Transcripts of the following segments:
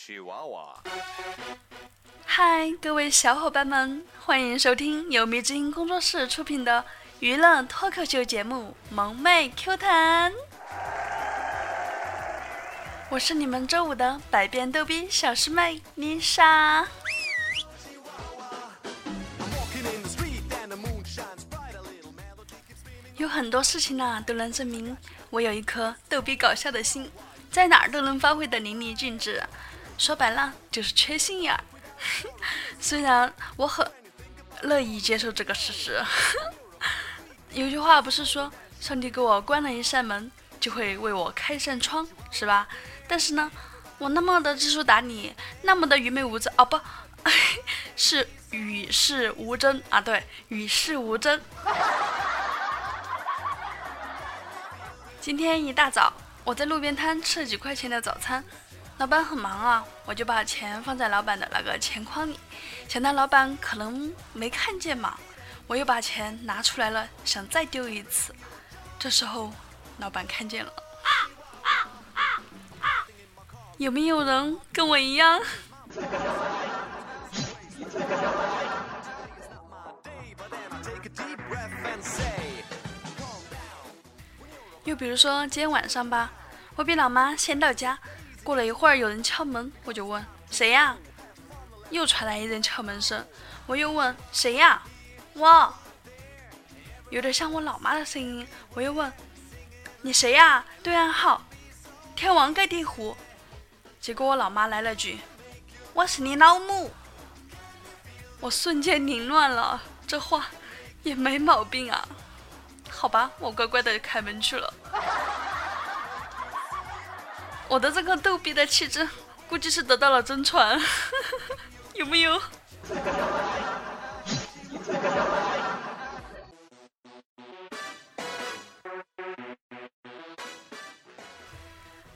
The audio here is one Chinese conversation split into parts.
Chihuahua。嗨，各位小伙伴们，欢迎收听由迷之音工作室出品的娱乐脱口秀节目《萌妹 Q 弹》。我是你们周五的百变逗比小师妹丽莎。有很多事情呢，都能证明我有一颗逗比搞笑的心，在哪儿都能发挥的淋漓尽致。说白了，就是缺心眼儿。虽然我很乐意接受这个事实。有句话不是说，上帝给我关了一扇门，就会为我开一扇窗，是吧？但是呢，我那么的知书达理，那么的愚昧无知，哦不，是与世无争啊，对，与世无争。今天一大早，我在路边摊吃了几块钱的早餐。老板很忙啊，我就把钱放在老板的那个钱筐里，想到老板可能没看见嘛，我又把钱拿出来了，想再丢一次。这时候，老板看见了。有没有人跟我一样？又比如说今天晚上吧，我比老妈先到家。过了一会儿，有人敲门，我就问谁呀？又传来一阵敲门声，我又问谁呀？我，有点像我老妈的声音。我又问你谁呀？对暗号天王盖地虎。结果我老妈来了句我是你老母。我瞬间凌乱了，这话也没毛病啊。好吧，我乖乖的开门去了。我的这个逗比的气质，估计是得到了真传，有没有？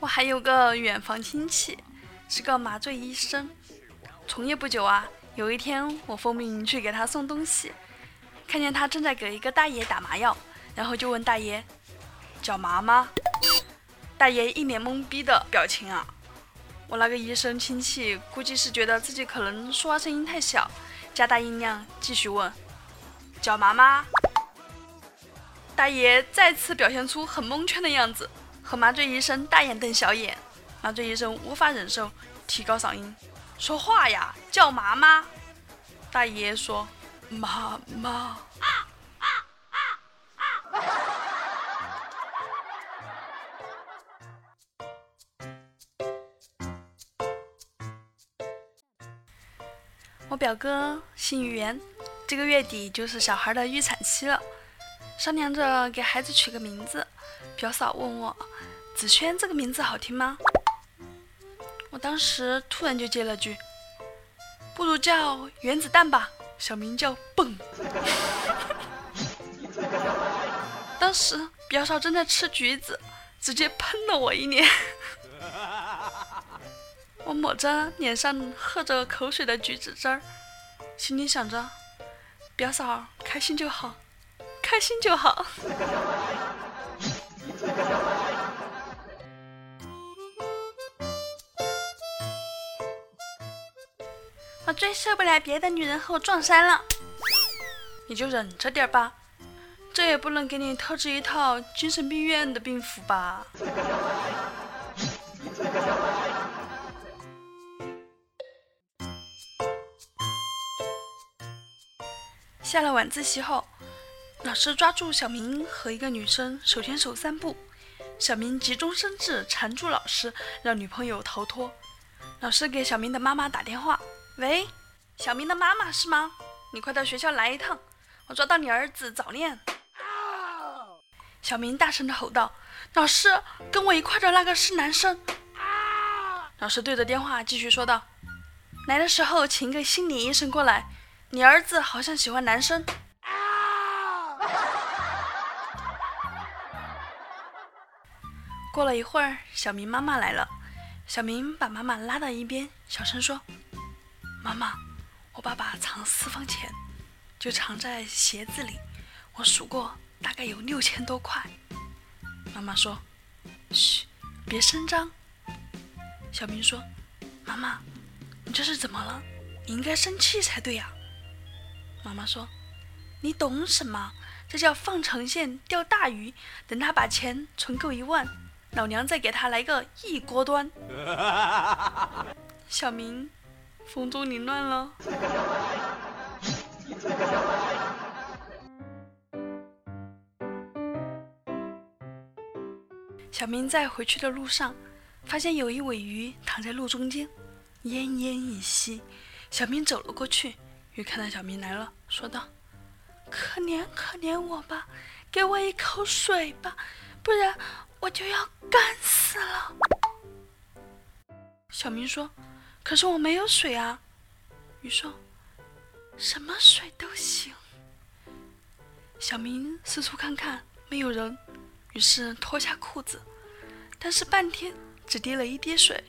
我还有个远房亲戚，是个麻醉医生，从业不久啊。有一天，我奉命去给他送东西，看见他正在给一个大爷打麻药，然后就问大爷：“脚麻吗？”大爷一脸懵逼的表情啊！我那个医生亲戚估计是觉得自己可能说话声音太小，加大音量继续问：“脚麻吗？”大爷再次表现出很蒙圈的样子，和麻醉医生大眼瞪小眼。麻醉医生无法忍受，提高嗓音：“说话呀，叫麻吗？”大爷说：“麻麻。”我表哥姓袁，这个月底就是小孩的预产期了，商量着给孩子取个名字。表嫂问我：“子轩这个名字好听吗？”我当时突然就接了句：“不如叫原子弹吧，小名叫蹦。” 当时表嫂正在吃橘子，直接喷了我一脸。我抹着脸上喝着口水的橘子汁儿，心里想着，表嫂开心就好，开心就好。我最受不了别的女人和我撞衫了，你就忍着点吧，这也不能给你特制一套精神病院的病服吧。下了晚自习后，老师抓住小明和一个女生手牵手散步，小明急中生智缠住老师，让女朋友逃脱。老师给小明的妈妈打电话：“喂，小明的妈妈是吗？你快到学校来一趟，我抓到你儿子早恋。”小明大声的吼道：“老师，跟我一块的那个是男生。”老师对着电话继续说道：“来的时候请一个心理医生过来。”你儿子好像喜欢男生。过了一会儿，小明妈妈来了。小明把妈妈拉到一边，小声说：“妈妈，我爸爸藏私房钱，就藏在鞋子里。我数过，大概有六千多块。”妈妈说：“嘘，别声张。”小明说：“妈妈，你这是怎么了？你应该生气才对呀。”妈妈说：“你懂什么？这叫放长线钓大鱼。等他把钱存够一万，老娘再给他来个一锅端。” 小明，风中凌乱了。小明在回去的路上，发现有一尾鱼躺在路中间，奄奄一息。小明走了过去。鱼看到小明来了，说道：“可怜可怜我吧，给我一口水吧，不然我就要干死了。”小明说：“可是我没有水啊。”鱼说：“什么水都行。”小明四处看看，没有人，于是脱下裤子，但是半天只滴了一滴水。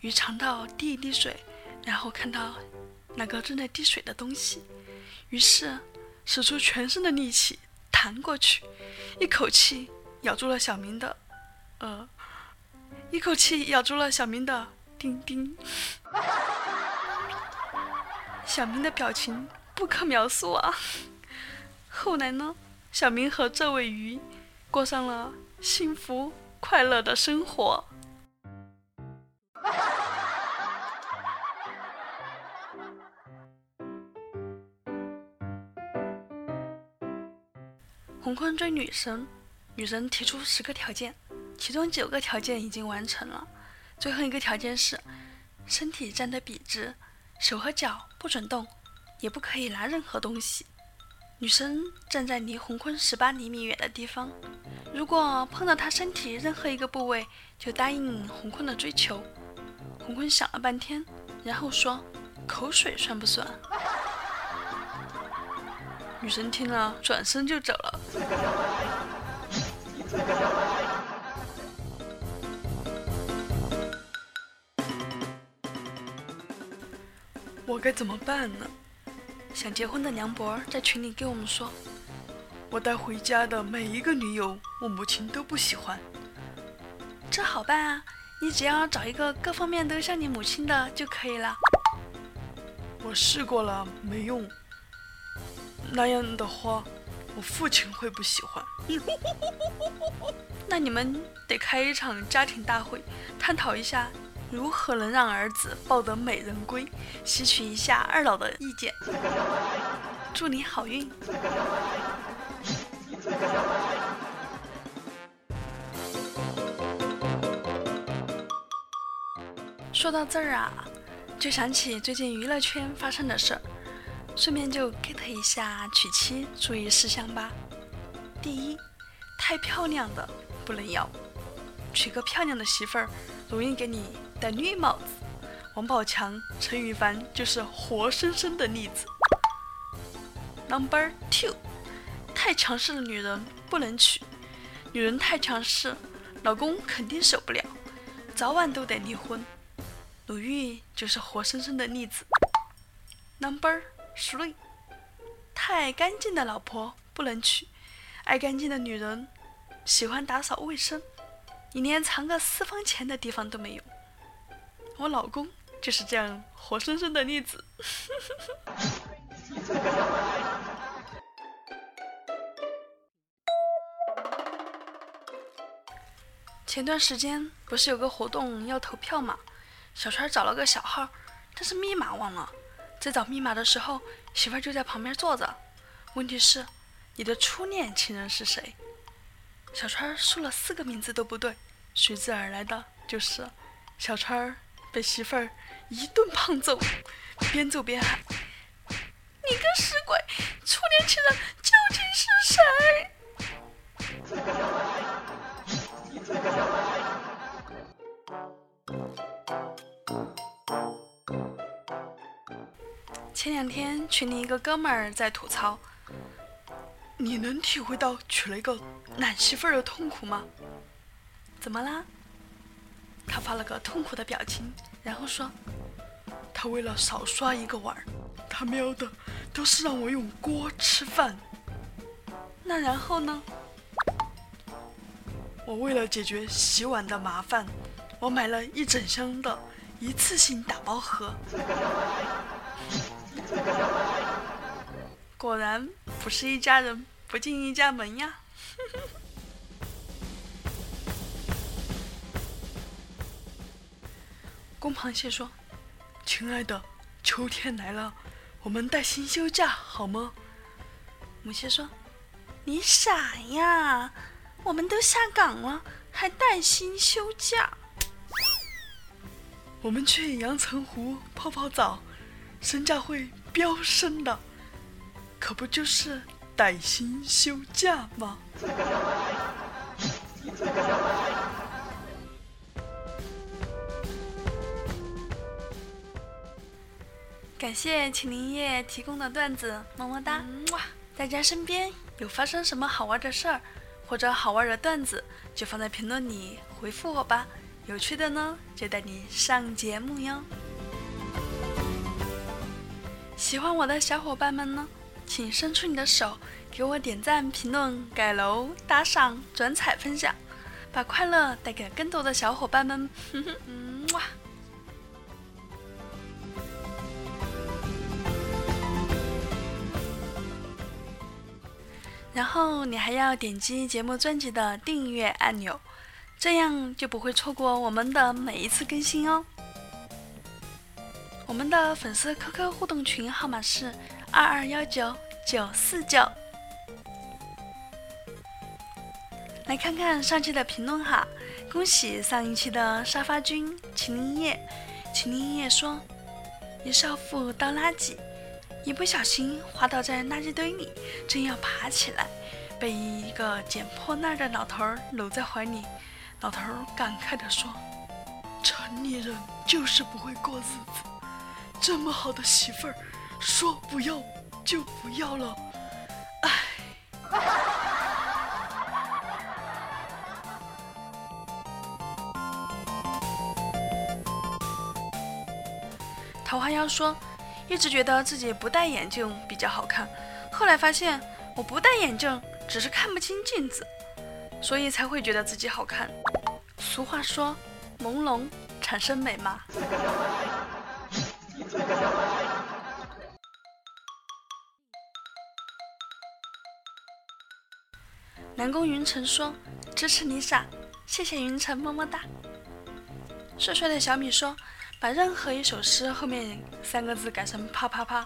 鱼尝到第一滴水，然后看到。那个正在滴水的东西，于是使出全身的力气弹过去，一口气咬住了小明的，呃，一口气咬住了小明的丁丁。小明的表情不可描述啊！后来呢，小明和这位鱼过上了幸福快乐的生活。洪坤追女神，女神提出十个条件，其中九个条件已经完成了，最后一个条件是身体站得笔直，手和脚不准动，也不可以拿任何东西。女神站在离洪坤十八厘米远的地方，如果碰到他身体任何一个部位，就答应洪坤的追求。洪坤想了半天，然后说：“口水算不算？”女神听了，转身就走了。我该怎么办呢？想结婚的梁博在群里给我们说：“我带回家的每一个女友，我母亲都不喜欢。”这好办啊，你只要找一个各方面都像你母亲的就可以了。我试过了，没用。那样的话，我父亲会不喜欢。那你们得开一场家庭大会，探讨一下如何能让儿子抱得美人归，吸取一下二老的意见。祝你好运。说到这儿啊，就想起最近娱乐圈发生的事儿。顺便就 get 一下娶妻注意事项吧。第一，太漂亮的不能要，娶个漂亮的媳妇儿容易给你戴绿帽子。王宝强、陈羽凡就是活生生的例子。Number two，太强势的女人不能娶，女人太强势，老公肯定受不了，早晚都得离婚。鲁豫就是活生生的例子。Number。three，太干净的老婆不能娶，爱干净的女人喜欢打扫卫生，你连藏个私房钱的地方都没有。我老公就是这样活生生的例子。前段时间不是有个活动要投票吗？小川找了个小号，但是密码忘了。在找密码的时候，媳妇就在旁边坐着。问题是，你的初恋情人是谁？小川输了四个名字都不对，随之而来的就是小川被媳妇儿一顿胖揍，边揍边喊：“你个死鬼，初恋情人究竟是谁前两天群里一个哥们儿在吐槽：“你能体会到娶了一个懒媳妇儿的痛苦吗？”怎么啦？他发了个痛苦的表情，然后说：“他为了少刷一个碗，他喵的都是让我用锅吃饭。那然后呢？我为了解决洗碗的麻烦，我买了一整箱的一次性打包盒。果然不是一家人，不进一家门呀。公螃蟹说：“亲爱的，秋天来了，我们带薪休假好吗？”母蟹说：“你傻呀，我们都下岗了，还带薪休假？我们去阳澄湖泡泡澡，身价会飙升的，可不就是带薪休假吗？”感谢秦林业提供的段子，么么哒！哇，大家身边有发生什么好玩的事儿，或者好玩的段子，就放在评论里回复我吧。有趣的呢，就带你上节目哟。喜欢我的小伙伴们呢，请伸出你的手，给我点赞、评论、改楼、打赏、转采、分享，把快乐带给更多的小伙伴们。哼哼，嗯哇。然后你还要点击节目专辑的订阅按钮，这样就不会错过我们的每一次更新哦。我们的粉丝 QQ 互动群号码是二二幺九九四九。来看看上期的评论哈，恭喜上一期的沙发君秦林叶，秦林叶说：“一少妇倒垃圾。”一不小心滑倒在垃圾堆里，正要爬起来，被一个捡破烂的老头搂在怀里。老头感慨地说：“城里人就是不会过日子，这么好的媳妇儿，说不要就不要了。”唉。桃花妖说。一直觉得自己不戴眼镜比较好看，后来发现我不戴眼镜只是看不清镜子，所以才会觉得自己好看。俗话说，朦胧产生美嘛。南宫云晨说支持你傻，谢谢云晨么么哒。帅帅的小米说。把任何一首诗后面三个字改成啪啪啪，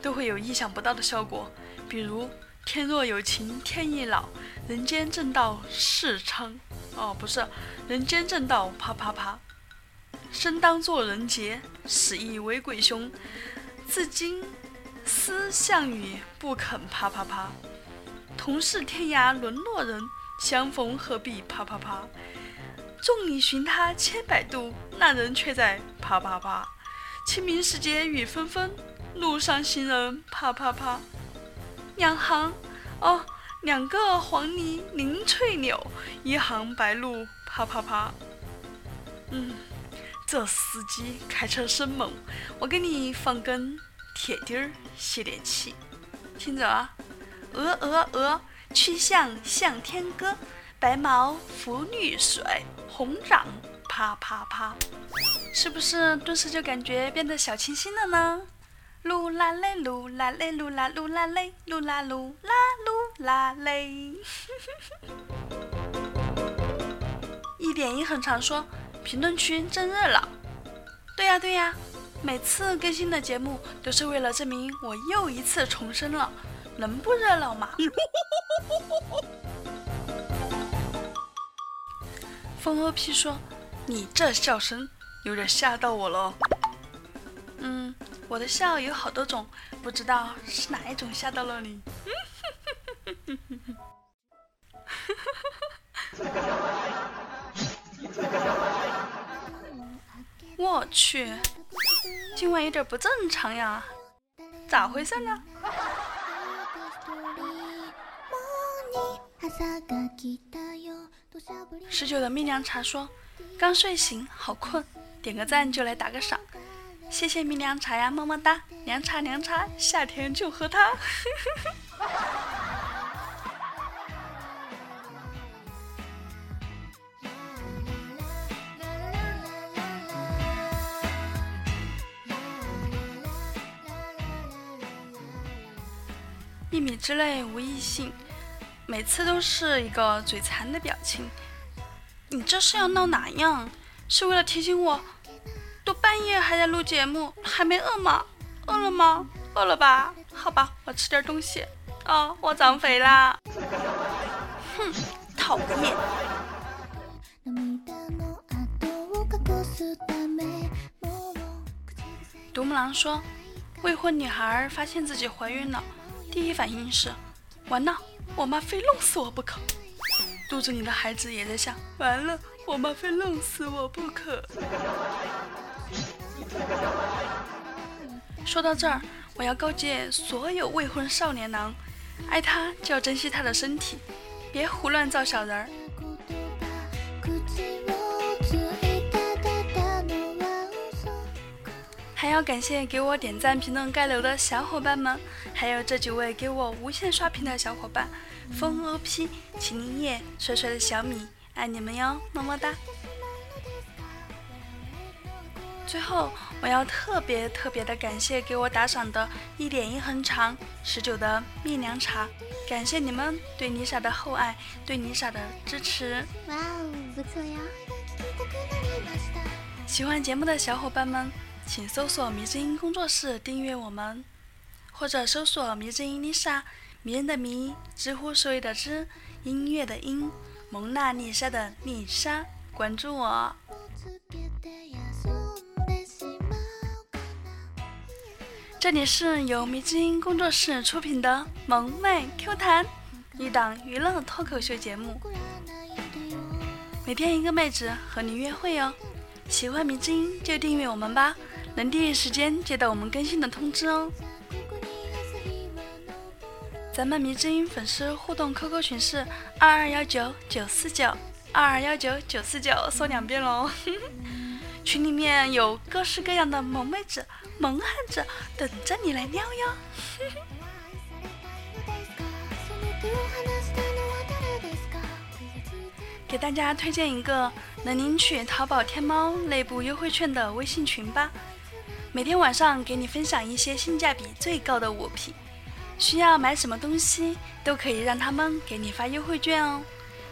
都会有意想不到的效果。比如“天若有情天亦老，人间正道是沧”，哦，不是“人间正道啪啪啪”。生当作人杰，死亦为鬼雄。至今思项羽，不肯啪啪啪。同是天涯沦落人，相逢何必啪啪啪。众里寻他千百度，那人却在啪啪啪。清明时节雨纷纷，路上行人啪啪啪。两行哦，两个黄鹂鸣翠柳，一行白鹭啪啪啪。嗯，这司机开车生猛，我给你放根铁钉儿泄点气。听着啊，鹅鹅鹅，曲项向天歌。白毛浮绿水，红掌啪啪啪，是不是顿时就感觉变得小清新了呢？噜啦嘞，噜啦嘞，噜啦噜啦嘞，噜啦噜啦噜啦嘞。一点一横常说，评论区真热闹。对呀对呀，每次更新的节目都是为了证明我又一次重生了，能不热闹吗？风 OP 说：“你这笑声有点吓到我了。”嗯，我的笑有好多种，不知道是哪一种吓到了你。我去，今晚有点不正常呀，咋回事呢？十九的蜜凉茶说：刚睡醒好困，点个赞就来打个赏。谢谢蜜凉茶呀，么么哒。凉茶凉茶，夏天就喝它。蜜蜜之类无异性。每次都是一个嘴馋的表情。你这是要闹哪样？是为了提醒我，都半夜还在录节目，还没饿吗？饿了吗？饿了吧？好吧，我吃点东西。哦，我长肥啦！哼，讨厌。独木狼说，未婚女孩发现自己怀孕了，第一反应是，完了，我妈非弄死我不可。肚子里的孩子也在想，完了，我妈非弄死我不可。说到这儿，我要告诫所有未婚少年郎。爱他就要珍惜他的身体，别胡乱造小人儿。还要感谢给我点赞、评论、盖楼的小伙伴们，还有这几位给我无限刷屏的小伙伴：风 OP、秦林叶、帅帅的小米，爱你们哟，么么哒！最后，我要特别特别的感谢给我打赏的一点一横长十九的蜜凉茶，感谢你们对妮莎的厚爱，对妮莎的支持。哇哦，不错呀！喜欢节目的小伙伴们，请搜索“迷之音工作室”订阅我们，或者搜索“迷之音丽莎”，迷人的迷，知乎所有的知，音乐的音，蒙娜丽莎的丽莎，关注我。这里是由迷之音工作室出品的萌妹 Q 弹，一档娱乐脱口秀节目，每天一个妹子和你约会哦。喜欢迷之音就订阅我们吧，能第一时间接到我们更新的通知哦。咱们迷之音粉丝互动 QQ 群是二二幺九九四九二二幺九九四九，说两遍喽。群里面有各式各样的萌妹子。萌汉子等着你来撩哟！给大家推荐一个能领取淘宝天猫内部优惠券的微信群吧，每天晚上给你分享一些性价比最高的物品，需要买什么东西都可以让他们给你发优惠券哦，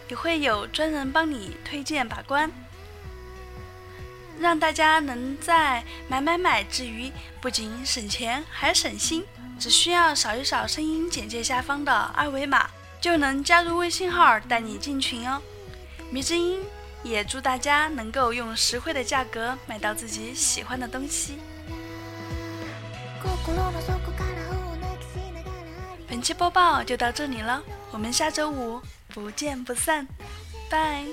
也会有专人帮你推荐把关。让大家能在买买买之余，不仅省钱还省心。只需要扫一扫声音简介下方的二维码，就能加入微信号带你进群哦。迷之音也祝大家能够用实惠的价格买到自己喜欢的东西。本期播报就到这里了我们下周五不见不散拜。